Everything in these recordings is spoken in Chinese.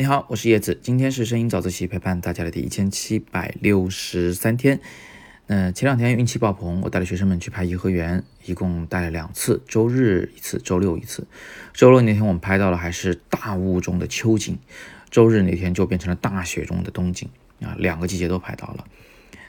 你好，我是叶子，今天是声音早自习陪伴大家的第一千七百六十三天。那前两天运气爆棚，我带着学生们去拍颐和园，一共带了两次，周日一次，周六一次。周六那天我们拍到了还是大雾中的秋景，周日那天就变成了大雪中的冬景啊，两个季节都拍到了。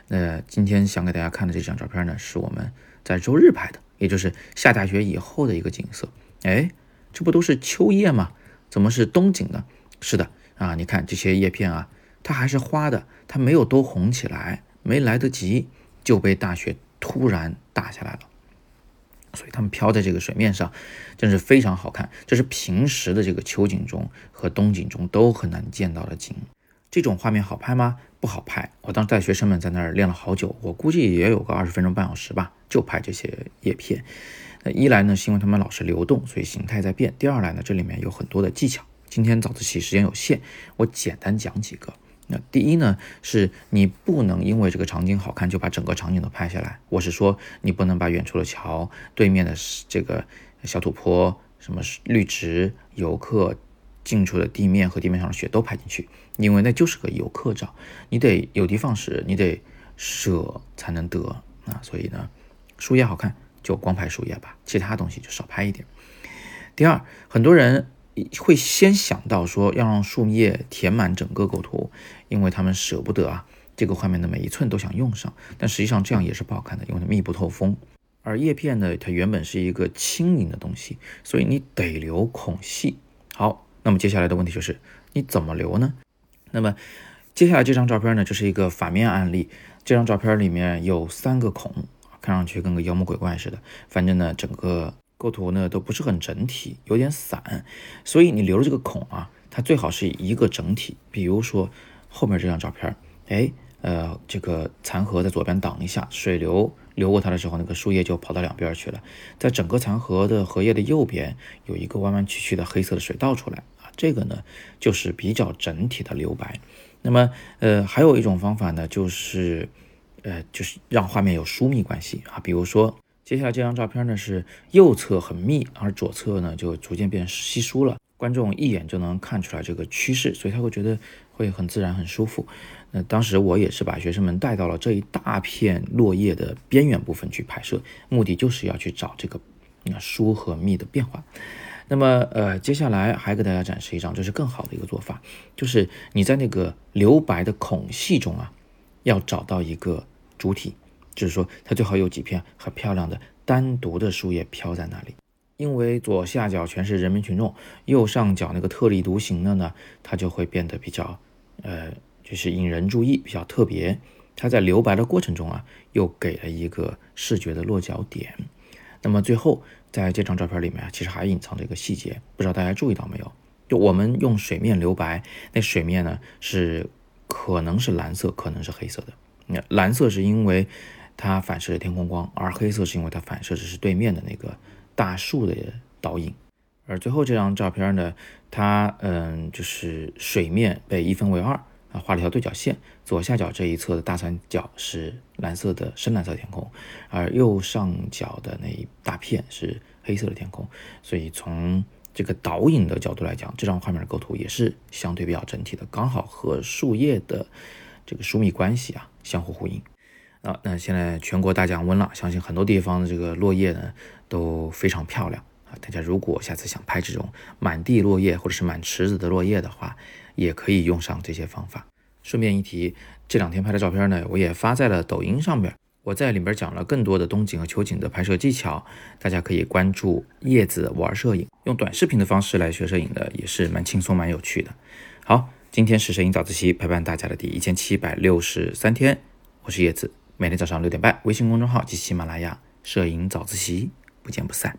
那今天想给大家看的这张照片呢，是我们在周日拍的，也就是下大雪以后的一个景色。哎，这不都是秋叶吗？怎么是冬景呢？是的啊，你看这些叶片啊，它还是花的，它没有都红起来，没来得及就被大雪突然打下来了，所以它们飘在这个水面上，真是非常好看。这是平时的这个秋景中和冬景中都很难见到的景。这种画面好拍吗？不好拍。我当时带学生们在那儿练了好久，我估计也有个二十分钟半小时吧，就拍这些叶片。那一来呢，是因为它们老是流动，所以形态在变；第二来呢，这里面有很多的技巧。今天早自习时间有限，我简单讲几个。那第一呢，是你不能因为这个场景好看就把整个场景都拍下来。我是说，你不能把远处的桥、对面的这个小土坡、什么绿植、游客、近处的地面和地面上的雪都拍进去，因为那就是个游客照。你得有的放矢，你得舍才能得啊。所以呢，树叶好看就光拍树叶吧，其他东西就少拍一点。第二，很多人。会先想到说要让树叶填满整个构图，因为他们舍不得啊，这个画面的每一寸都想用上。但实际上这样也是不好看的，因为它密不透风。而叶片呢，它原本是一个轻盈的东西，所以你得留孔隙。好，那么接下来的问题就是你怎么留呢？那么接下来这张照片呢，就是一个反面案例。这张照片里面有三个孔，看上去跟个妖魔鬼怪似的。反正呢，整个。构图呢都不是很整体，有点散，所以你留了这个孔啊，它最好是一个整体。比如说后面这张照片，哎，呃，这个残荷在左边挡一下，水流流过它的时候，那个树叶就跑到两边去了。在整个残荷的荷叶的右边有一个弯弯曲曲的黑色的水道出来啊，这个呢就是比较整体的留白。那么，呃，还有一种方法呢，就是，呃，就是让画面有疏密关系啊，比如说。接下来这张照片呢是右侧很密，而左侧呢就逐渐变稀疏了。观众一眼就能看出来这个趋势，所以他会觉得会很自然、很舒服。那当时我也是把学生们带到了这一大片落叶的边缘部分去拍摄，目的就是要去找这个疏和密的变化。那么呃，接下来还给大家展示一张，这是更好的一个做法，就是你在那个留白的孔隙中啊，要找到一个主体。就是说，它最好有几片很漂亮的单独的树叶飘在那里，因为左下角全是人民群众，右上角那个特立独行的呢，它就会变得比较，呃，就是引人注意，比较特别。它在留白的过程中啊，又给了一个视觉的落脚点。那么最后，在这张照片里面啊，其实还隐藏着一个细节，不知道大家注意到没有？就我们用水面留白，那水面呢是可能是蓝色，可能是黑色的。那蓝色是因为。它反射的天空光，而黑色是因为它反射的是对面的那个大树的倒影。而最后这张照片呢，它嗯就是水面被一分为二啊，画了一条对角线，左下角这一侧的大三角是蓝色的深蓝色天空，而右上角的那一大片是黑色的天空。所以从这个导影的角度来讲，这张画面的构图也是相对比较整体的，刚好和树叶的这个疏密关系啊相互呼应。啊，那现在全国大降温了，相信很多地方的这个落叶呢都非常漂亮啊。大家如果下次想拍这种满地落叶或者是满池子的落叶的话，也可以用上这些方法。顺便一提，这两天拍的照片呢，我也发在了抖音上面。我在里边讲了更多的冬景和秋景的拍摄技巧，大家可以关注叶子玩摄影，用短视频的方式来学摄影的也是蛮轻松蛮有趣的。好，今天是摄影早自习陪伴大家的第一千七百六十三天，我是叶子。每天早上六点半，微信公众号及喜马拉雅摄影早自习，不见不散。